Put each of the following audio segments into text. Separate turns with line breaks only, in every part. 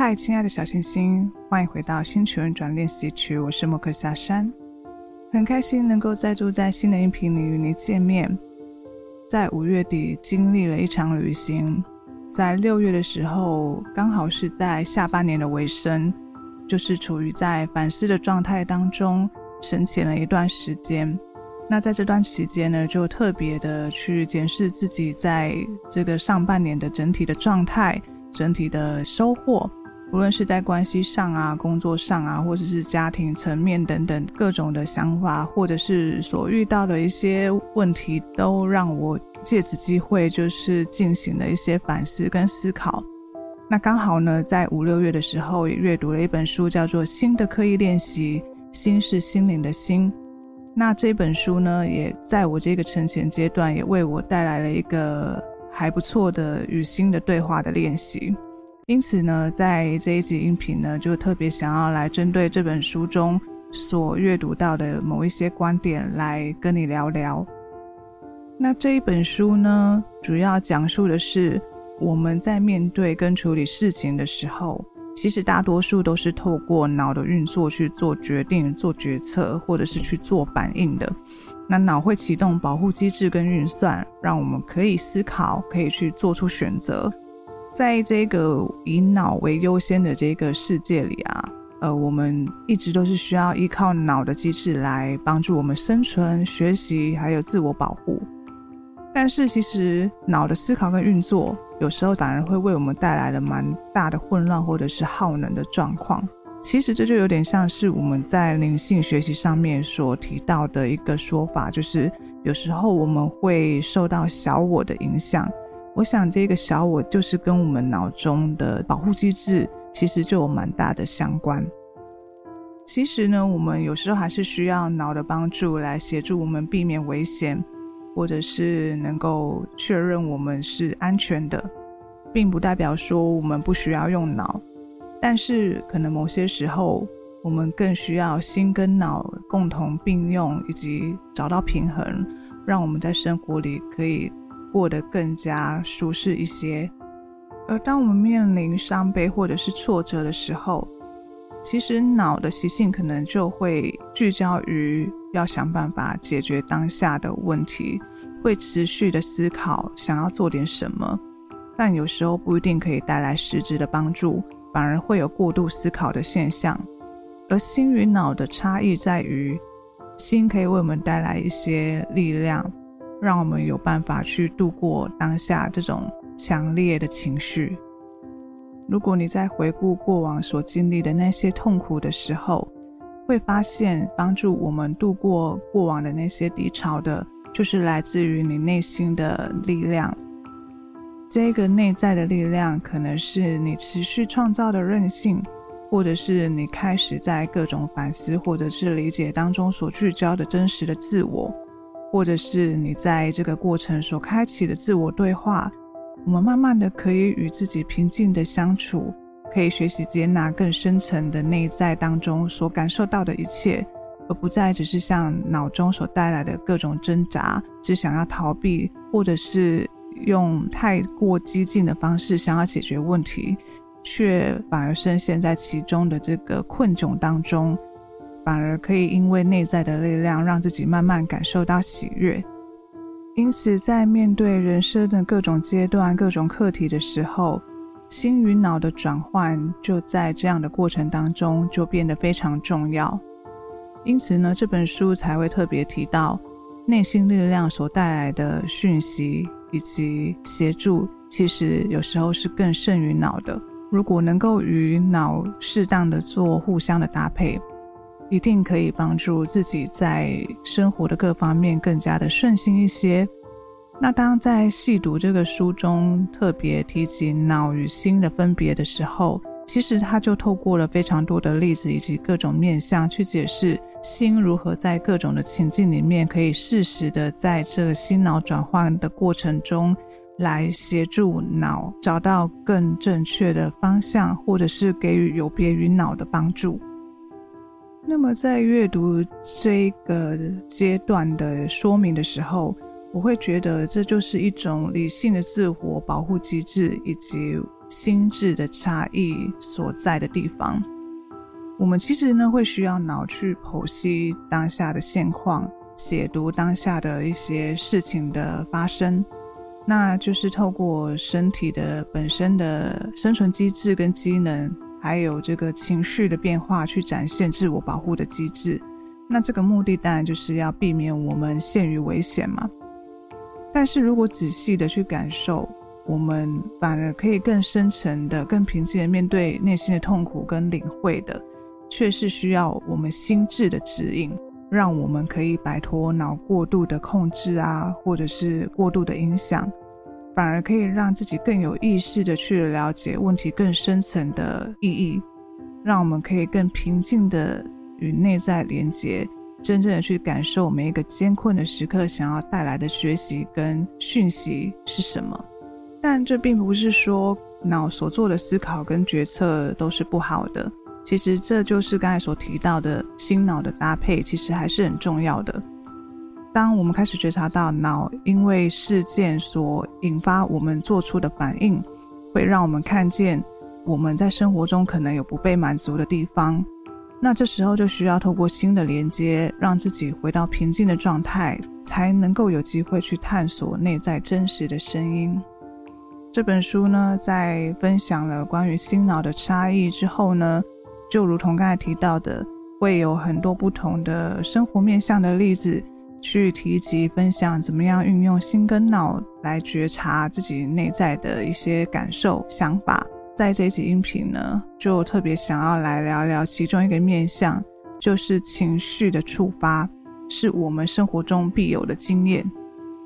嗨，亲爱的小星星，欢迎回到星球运转练习曲。我是莫克夏山，很开心能够再度在新的音频里与你见面。在五月底经历了一场旅行，在六月的时候，刚好是在下半年的尾声，就是处于在反思的状态当中，沉潜了一段时间。那在这段期间呢，就特别的去检视自己在这个上半年的整体的状态、整体的收获。无论是在关系上啊、工作上啊，或者是家庭层面等等各种的想法，或者是所遇到的一些问题，都让我借此机会就是进行了一些反思跟思考。那刚好呢，在五六月的时候也阅读了一本书，叫做《心的刻意练习》，心是心灵的心。那这本书呢，也在我这个沉潜阶段，也为我带来了一个还不错的与心的对话的练习。因此呢，在这一集音频呢，就特别想要来针对这本书中所阅读到的某一些观点来跟你聊聊。那这一本书呢，主要讲述的是我们在面对跟处理事情的时候，其实大多数都是透过脑的运作去做决定、做决策，或者是去做反应的。那脑会启动保护机制跟运算，让我们可以思考，可以去做出选择。在这个以脑为优先的这个世界里啊，呃，我们一直都是需要依靠脑的机制来帮助我们生存、学习，还有自我保护。但是，其实脑的思考跟运作，有时候反而会为我们带来了蛮大的混乱或者是耗能的状况。其实，这就有点像是我们在灵性学习上面所提到的一个说法，就是有时候我们会受到小我的影响。我想，这个小我就是跟我们脑中的保护机制其实就有蛮大的相关。其实呢，我们有时候还是需要脑的帮助来协助我们避免危险，或者是能够确认我们是安全的，并不代表说我们不需要用脑。但是，可能某些时候，我们更需要心跟脑共同并用，以及找到平衡，让我们在生活里可以。过得更加舒适一些。而当我们面临伤悲或者是挫折的时候，其实脑的习性可能就会聚焦于要想办法解决当下的问题，会持续的思考想要做点什么，但有时候不一定可以带来实质的帮助，反而会有过度思考的现象。而心与脑的差异在于，心可以为我们带来一些力量。让我们有办法去度过当下这种强烈的情绪。如果你在回顾过往所经历的那些痛苦的时候，会发现帮助我们度过过往的那些低潮的，就是来自于你内心的力量。这个内在的力量，可能是你持续创造的韧性，或者是你开始在各种反思或者是理解当中所聚焦的真实的自我。或者是你在这个过程所开启的自我对话，我们慢慢的可以与自己平静的相处，可以学习接纳更深层的内在当中所感受到的一切，而不再只是像脑中所带来的各种挣扎，只想要逃避，或者是用太过激进的方式想要解决问题，却反而深陷在其中的这个困窘当中。反而可以因为内在的力量，让自己慢慢感受到喜悦。因此，在面对人生的各种阶段、各种课题的时候，心与脑的转换就在这样的过程当中就变得非常重要。因此呢，这本书才会特别提到内心力量所带来的讯息以及协助，其实有时候是更胜于脑的。如果能够与脑适当的做互相的搭配。一定可以帮助自己在生活的各方面更加的顺心一些。那当在细读这个书中特别提及脑与心的分别的时候，其实他就透过了非常多的例子以及各种面向去解释心如何在各种的情境里面可以适时的在这个心脑转换的过程中。来协助脑找到更正确的方向，或者是给予有别于脑的帮助。那么，在阅读这个阶段的说明的时候，我会觉得这就是一种理性的自我保护机制，以及心智的差异所在的地方。我们其实呢，会需要脑去剖析当下的现况，解读当下的一些事情的发生。那就是透过身体的本身的生存机制跟机能，还有这个情绪的变化，去展现自我保护的机制。那这个目的当然就是要避免我们陷于危险嘛。但是如果仔细的去感受，我们反而可以更深层的、更平静的面对内心的痛苦跟领会的，却是需要我们心智的指引。让我们可以摆脱脑过度的控制啊，或者是过度的影响，反而可以让自己更有意识的去了解问题更深层的意义，让我们可以更平静的与内在连接，真正的去感受每一个艰困的时刻想要带来的学习跟讯息是什么。但这并不是说脑所做的思考跟决策都是不好的。其实这就是刚才所提到的心脑的搭配，其实还是很重要的。当我们开始觉察到脑因为事件所引发我们做出的反应，会让我们看见我们在生活中可能有不被满足的地方，那这时候就需要透过新的连接，让自己回到平静的状态，才能够有机会去探索内在真实的声音。这本书呢，在分享了关于心脑的差异之后呢，就如同刚才提到的，会有很多不同的生活面向的例子去提及分享，怎么样运用心跟脑来觉察自己内在的一些感受、想法。在这一集音频呢，就特别想要来聊聊其中一个面向，就是情绪的触发，是我们生活中必有的经验。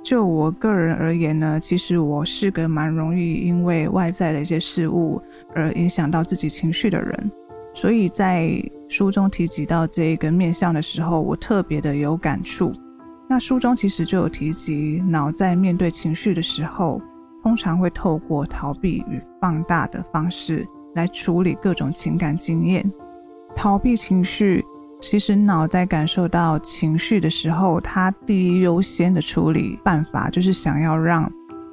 就我个人而言呢，其实我是个蛮容易因为外在的一些事物而影响到自己情绪的人。所以在书中提及到这一个面向的时候，我特别的有感触。那书中其实就有提及，脑在面对情绪的时候，通常会透过逃避与放大的方式来处理各种情感经验。逃避情绪，其实脑在感受到情绪的时候，它第一优先的处理办法就是想要让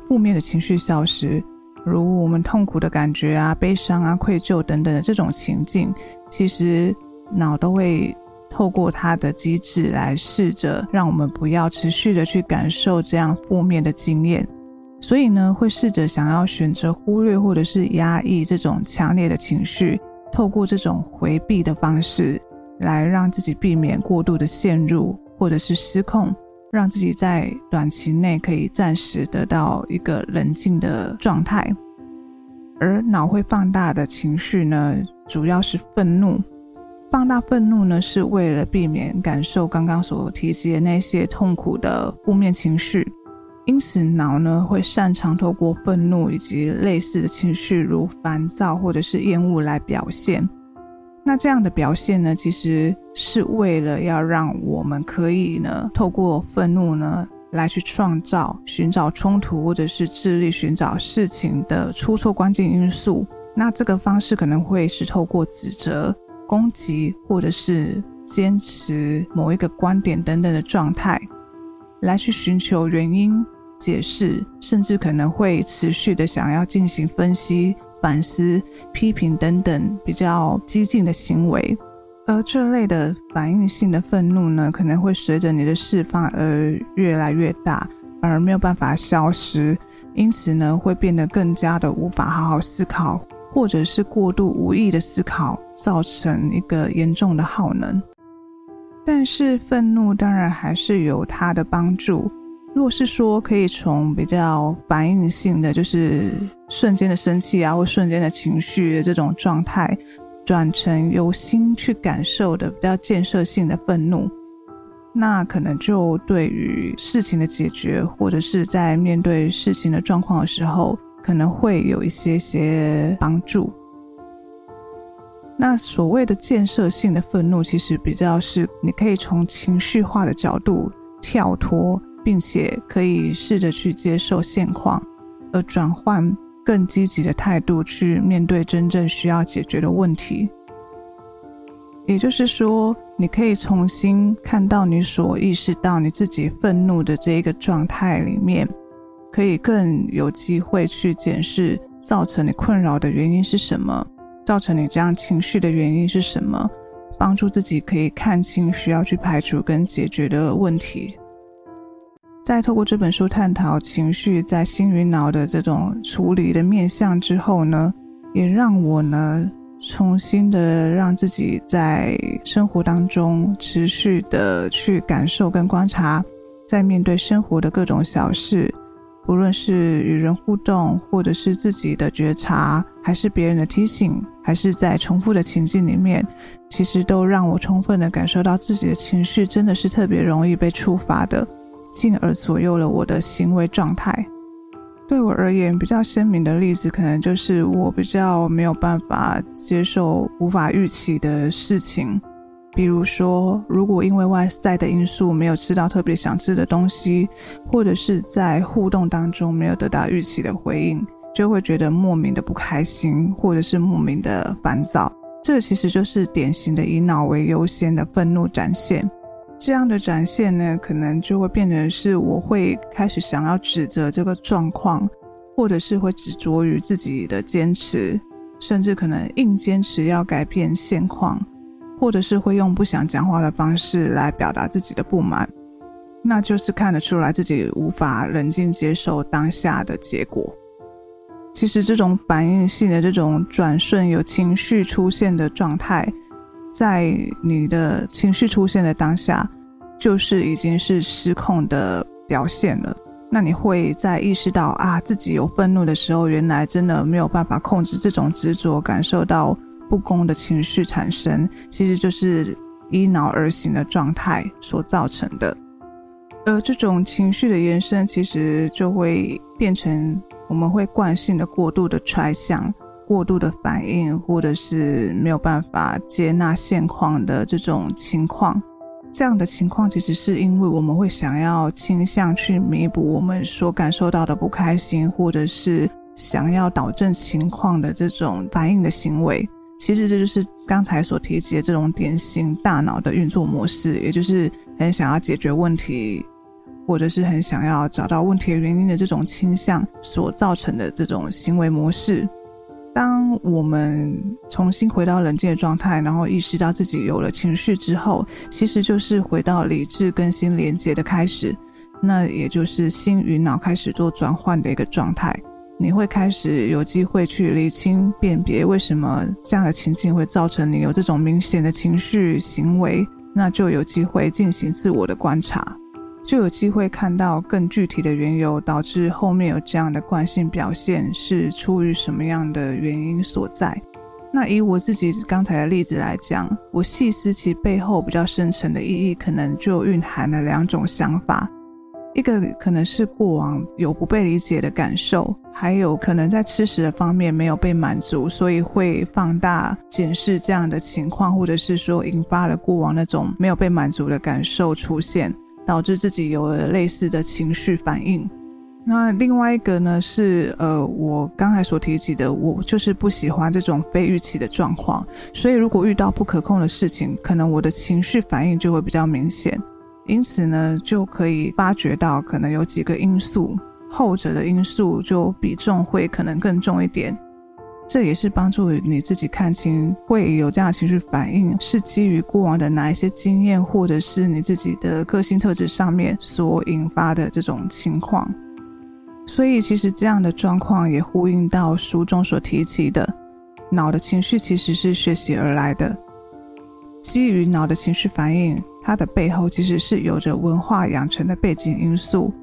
负面的情绪消失。如我们痛苦的感觉啊、悲伤啊、愧疚等等的这种情境，其实脑都会透过它的机制来试着让我们不要持续的去感受这样负面的经验，所以呢，会试着想要选择忽略或者是压抑这种强烈的情绪，透过这种回避的方式来让自己避免过度的陷入或者是失控。让自己在短期内可以暂时得到一个冷静的状态，而脑会放大的情绪呢，主要是愤怒。放大愤怒呢，是为了避免感受刚刚所提及的那些痛苦的负面情绪，因此脑呢会擅长透过愤怒以及类似的情绪，如烦躁或者是厌恶来表现。那这样的表现呢，其实是为了要让我们可以呢，透过愤怒呢，来去创造、寻找冲突，或者是致力寻找事情的出错关键因素。那这个方式可能会是透过指责、攻击，或者是坚持某一个观点等等的状态，来去寻求原因、解释，甚至可能会持续的想要进行分析。反思、批评等等比较激进的行为，而这类的反应性的愤怒呢，可能会随着你的释放而越来越大，而没有办法消失，因此呢，会变得更加的无法好好思考，或者是过度无意的思考，造成一个严重的耗能。但是愤怒当然还是有它的帮助。如果是说可以从比较反应性的，就是瞬间的生气啊，或瞬间的情绪的这种状态，转成由心去感受的比较建设性的愤怒，那可能就对于事情的解决，或者是在面对事情的状况的时候，可能会有一些些帮助。那所谓的建设性的愤怒，其实比较是你可以从情绪化的角度跳脱，并且可以试着去接受现况，而转换。更积极的态度去面对真正需要解决的问题，也就是说，你可以重新看到你所意识到你自己愤怒的这一个状态里面，可以更有机会去检视造成你困扰的原因是什么，造成你这样情绪的原因是什么，帮助自己可以看清需要去排除跟解决的问题。在透过这本书探讨情绪在心与脑的这种处理的面向之后呢，也让我呢重新的让自己在生活当中持续的去感受跟观察，在面对生活的各种小事，不论是与人互动，或者是自己的觉察，还是别人的提醒，还是在重复的情境里面，其实都让我充分的感受到自己的情绪真的是特别容易被触发的。进而左右了我的行为状态。对我而言，比较鲜明的例子，可能就是我比较没有办法接受无法预期的事情。比如说，如果因为外在的因素没有吃到特别想吃的东西，或者是在互动当中没有得到预期的回应，就会觉得莫名的不开心，或者是莫名的烦躁。这其实就是典型的以脑为优先的愤怒展现。这样的展现呢，可能就会变成是我会开始想要指责这个状况，或者是会执着于自己的坚持，甚至可能硬坚持要改变现况，或者是会用不想讲话的方式来表达自己的不满，那就是看得出来自己无法冷静接受当下的结果。其实这种反应性的这种转瞬有情绪出现的状态。在你的情绪出现的当下，就是已经是失控的表现了。那你会在意识到啊，自己有愤怒的时候，原来真的没有办法控制这种执着，感受到不公的情绪产生，其实就是依脑而行的状态所造成的。而这种情绪的延伸，其实就会变成我们会惯性的过度的揣想。过度的反应，或者是没有办法接纳现况的这种情况，这样的情况其实是因为我们会想要倾向去弥补我们所感受到的不开心，或者是想要导正情况的这种反应的行为。其实这就是刚才所提及的这种典型大脑的运作模式，也就是很想要解决问题，或者是很想要找到问题的原因的这种倾向所造成的这种行为模式。当我们重新回到冷静的状态，然后意识到自己有了情绪之后，其实就是回到理智跟心连接的开始，那也就是心与脑开始做转换的一个状态。你会开始有机会去厘清辨别为什么这样的情境会造成你有这种明显的情绪行为，那就有机会进行自我的观察。就有机会看到更具体的缘由，导致后面有这样的惯性表现是出于什么样的原因所在。那以我自己刚才的例子来讲，我细思其背后比较深层的意义，可能就蕴含了两种想法：一个可能是过往有不被理解的感受，还有可能在吃食的方面没有被满足，所以会放大检视这样的情况，或者是说引发了过往那种没有被满足的感受出现。导致自己有了类似的情绪反应。那另外一个呢，是呃，我刚才所提及的，我就是不喜欢这种非预期的状况。所以如果遇到不可控的事情，可能我的情绪反应就会比较明显。因此呢，就可以发觉到可能有几个因素，后者的因素就比重会可能更重一点。这也是帮助你自己看清会有这样情绪反应是基于过往的哪一些经验，或者是你自己的个性特质上面所引发的这种情况。所以，其实这样的状况也呼应到书中所提及的，脑的情绪其实是学习而来的。基于脑的情绪反应，它的背后其实是有着文化养成的背景因素，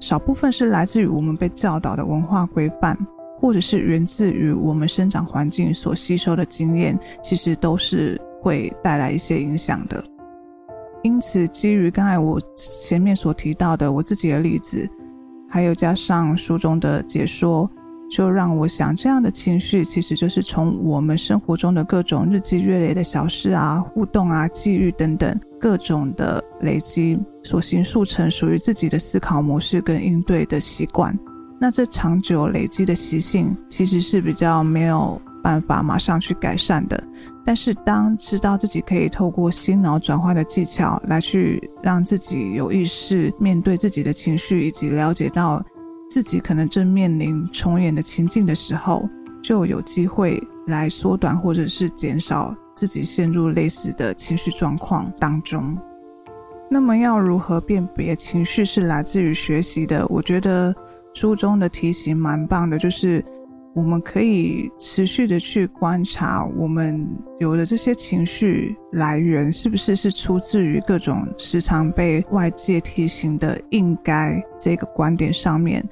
少部分是来自于我们被教导的文化规范。或者是源自于我们生长环境所吸收的经验，其实都是会带来一些影响的。因此，基于刚才我前面所提到的我自己的例子，还有加上书中的解说，就让我想，这样的情绪其实就是从我们生活中的各种日积月累的小事啊、互动啊、际遇等等各种的累积，所形塑成属于自己的思考模式跟应对的习惯。那这长久累积的习性，其实是比较没有办法马上去改善的。但是，当知道自己可以透过心脑转换的技巧来去让自己有意识面对自己的情绪，以及了解到自己可能正面临重演的情境的时候，就有机会来缩短或者是减少自己陷入类似的情绪状况当中。那么，要如何辨别情绪是来自于学习的？我觉得书中的提醒蛮棒的，就是。我们可以持续的去观察，我们有的这些情绪来源是不是是出自于各种时常被外界提醒的“应该”这个观点上面。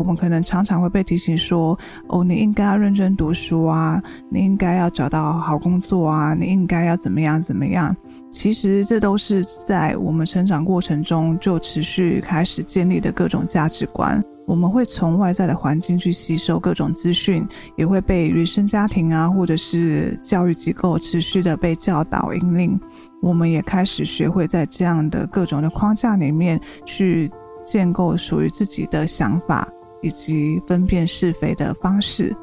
我们可能常常会被提醒说：“哦，你应该要认真读书啊，你应该要找到好工作啊，你应该要怎么样怎么样。”其实这都是在我们成长过程中就持续开始建立的各种价值观。我们会从外在的环境去吸收各种资讯，也会被原生家庭啊，或者是教育机构持续的被教导引领。我们也开始学会在这样的各种的框架里面去建构属于自己的想法以及分辨是非的方式。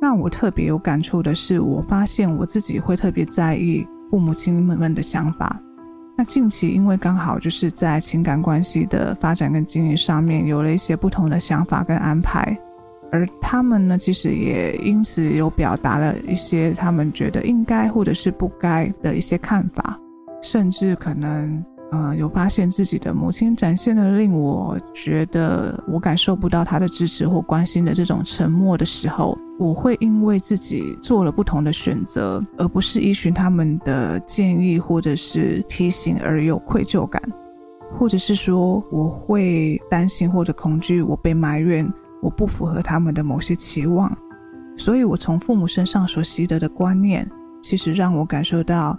那我特别有感触的是，我发现我自己会特别在意父母亲们们的想法。那近期因为刚好就是在情感关系的发展跟经营上面有了一些不同的想法跟安排，而他们呢，其实也因此有表达了一些他们觉得应该或者是不该的一些看法，甚至可能。呃，有发现自己的母亲展现了令我觉得我感受不到她的支持或关心的这种沉默的时候，我会因为自己做了不同的选择，而不是依循他们的建议或者是提醒而有愧疚感，或者是说我会担心或者恐惧我被埋怨，我不符合他们的某些期望，所以我从父母身上所习得的观念，其实让我感受到。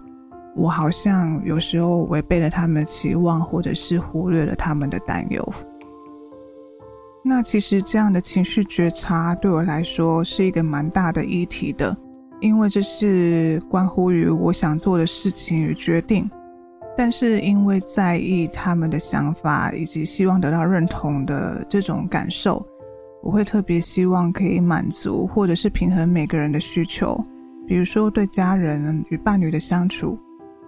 我好像有时候违背了他们的期望，或者是忽略了他们的担忧。那其实这样的情绪觉察对我来说是一个蛮大的议题的，因为这是关乎于我想做的事情与决定。但是因为在意他们的想法以及希望得到认同的这种感受，我会特别希望可以满足或者是平衡每个人的需求，比如说对家人与伴侣的相处。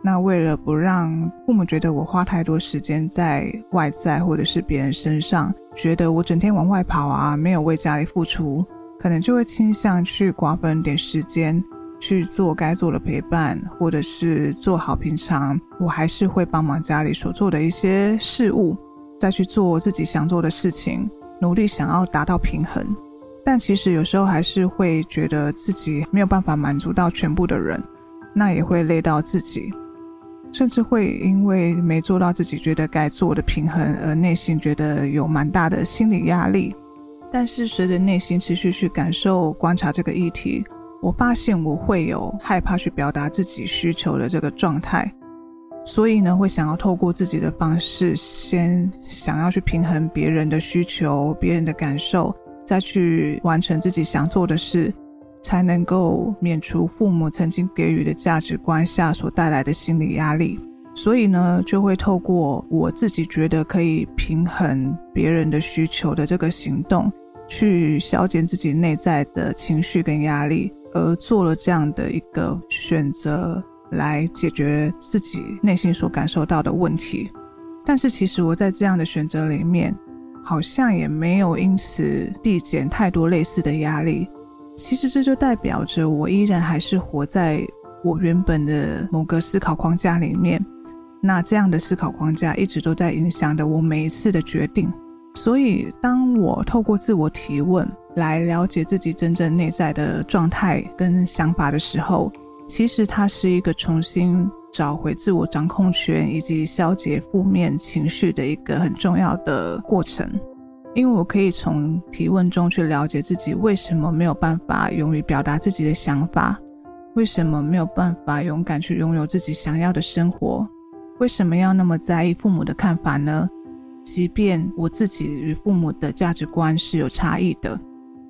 那为了不让父母觉得我花太多时间在外在或者是别人身上，觉得我整天往外跑啊，没有为家里付出，可能就会倾向去瓜分点时间去做该做的陪伴，或者是做好平常我还是会帮忙家里所做的一些事物，再去做自己想做的事情，努力想要达到平衡。但其实有时候还是会觉得自己没有办法满足到全部的人，那也会累到自己。甚至会因为没做到自己觉得该做的平衡，而内心觉得有蛮大的心理压力。但是随着内心持续去感受、观察这个议题，我发现我会有害怕去表达自己需求的这个状态。所以呢，会想要透过自己的方式，先想要去平衡别人的需求、别人的感受，再去完成自己想做的事。才能够免除父母曾经给予的价值观下所带来的心理压力，所以呢，就会透过我自己觉得可以平衡别人的需求的这个行动，去消减自己内在的情绪跟压力，而做了这样的一个选择来解决自己内心所感受到的问题。但是，其实我在这样的选择里面，好像也没有因此递减太多类似的压力。其实这就代表着我依然还是活在我原本的某个思考框架里面，那这样的思考框架一直都在影响着我每一次的决定。所以，当我透过自我提问来了解自己真正内在的状态跟想法的时候，其实它是一个重新找回自我掌控权以及消解负面情绪的一个很重要的过程。因为我可以从提问中去了解自己为什么没有办法勇于表达自己的想法，为什么没有办法勇敢去拥有自己想要的生活，为什么要那么在意父母的看法呢？即便我自己与父母的价值观是有差异的，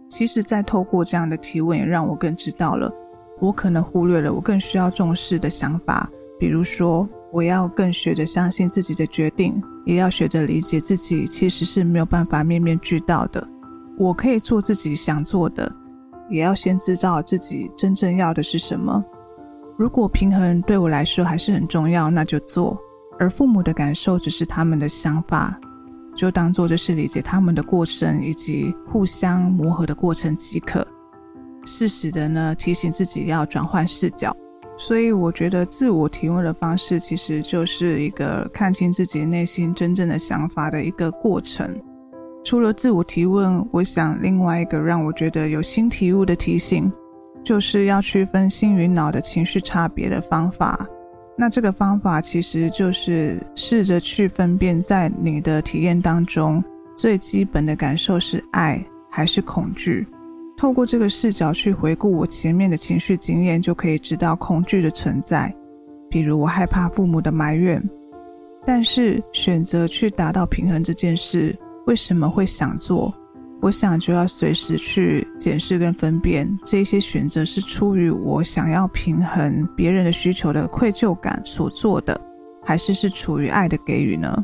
其实，在透过这样的提问，也让我更知道了我可能忽略了我更需要重视的想法，比如说，我要更学着相信自己的决定，也要学着理解自己其实是没有办法面面俱到的。我可以做自己想做的，也要先知道自己真正要的是什么。如果平衡对我来说还是很重要，那就做。而父母的感受只是他们的想法，就当做这是理解他们的过程以及互相磨合的过程即可。适时的呢，提醒自己要转换视角。所以我觉得自我提问的方式，其实就是一个看清自己内心真正的想法的一个过程。除了自我提问，我想另外一个让我觉得有新体悟的提醒，就是要区分心与脑的情绪差别的方法。那这个方法其实就是试着去分辨，在你的体验当中，最基本的感受是爱还是恐惧。透过这个视角去回顾我前面的情绪经验，就可以知道恐惧的存在。比如我害怕父母的埋怨，但是选择去达到平衡这件事，为什么会想做？我想就要随时去检视跟分辨，这些选择是出于我想要平衡别人的需求的愧疚感所做的，还是是出于爱的给予呢？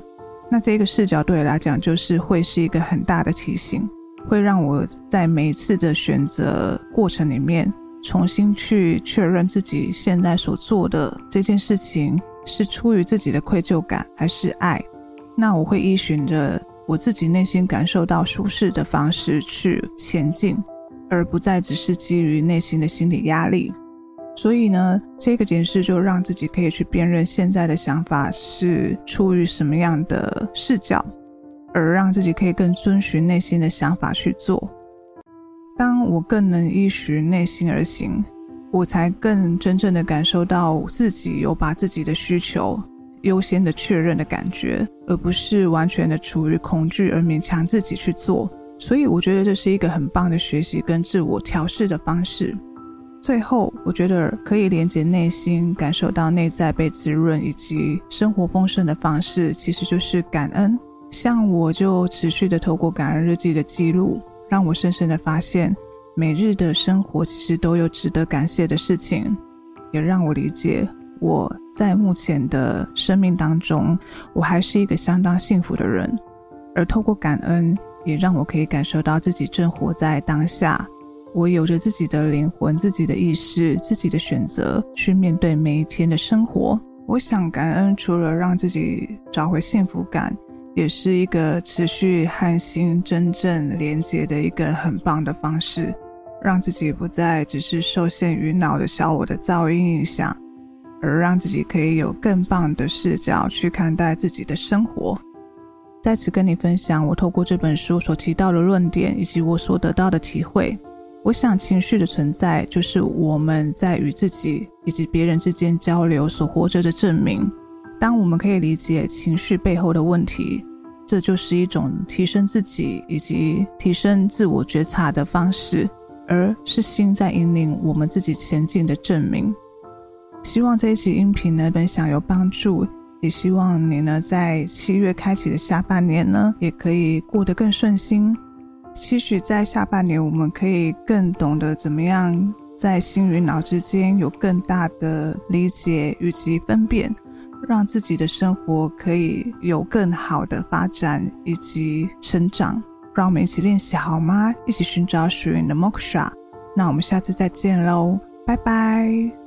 那这个视角对我来讲，就是会是一个很大的提醒。会让我在每一次的选择过程里面，重新去确认自己现在所做的这件事情是出于自己的愧疚感还是爱。那我会依循着我自己内心感受到舒适的方式去前进，而不再只是基于内心的心理压力。所以呢，这个检视就让自己可以去辨认现在的想法是出于什么样的视角。而让自己可以更遵循内心的想法去做。当我更能依循内心而行，我才更真正的感受到自己有把自己的需求优先的确认的感觉，而不是完全的处于恐惧而勉强自己去做。所以我觉得这是一个很棒的学习跟自我调试的方式。最后，我觉得可以连接内心，感受到内在被滋润以及生活丰盛的方式，其实就是感恩。像我就持续的透过感恩日记的记录，让我深深的发现，每日的生活其实都有值得感谢的事情，也让我理解我在目前的生命当中，我还是一个相当幸福的人。而透过感恩，也让我可以感受到自己正活在当下，我有着自己的灵魂、自己的意识、自己的选择，去面对每一天的生活。我想感恩，除了让自己找回幸福感。也是一个持续和心真正连接的一个很棒的方式，让自己不再只是受限于脑的小我的噪音影响，而让自己可以有更棒的视角去看待自己的生活。在此跟你分享我透过这本书所提到的论点以及我所得到的体会。我想情绪的存在就是我们在与自己以及别人之间交流所活着的证明。当我们可以理解情绪背后的问题，这就是一种提升自己以及提升自我觉察的方式，而是心在引领我们自己前进的证明。希望这一期音频呢，分享有帮助，也希望你呢，在七月开启的下半年呢，也可以过得更顺心。期许在下半年，我们可以更懂得怎么样在心与脑之间有更大的理解以及分辨。让自己的生活可以有更好的发展以及成长，让我们一起练习好吗？一起寻找属于你的 Moksha。那我们下次再见喽，拜拜。